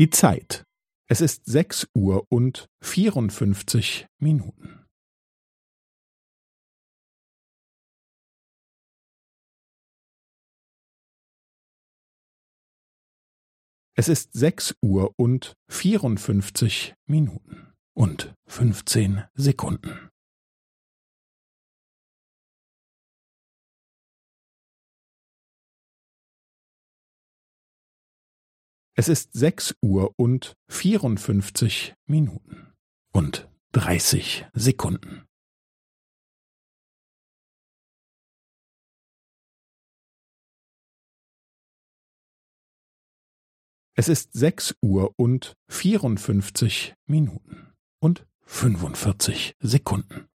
Die Zeit. Es ist sechs Uhr und vierundfünfzig Minuten. Es ist sechs Uhr und vierundfünfzig Minuten und fünfzehn Sekunden. Es ist sechs Uhr und vierundfünfzig Minuten und dreißig Sekunden. Es ist sechs Uhr und vierundfünfzig Minuten und fünfundvierzig Sekunden.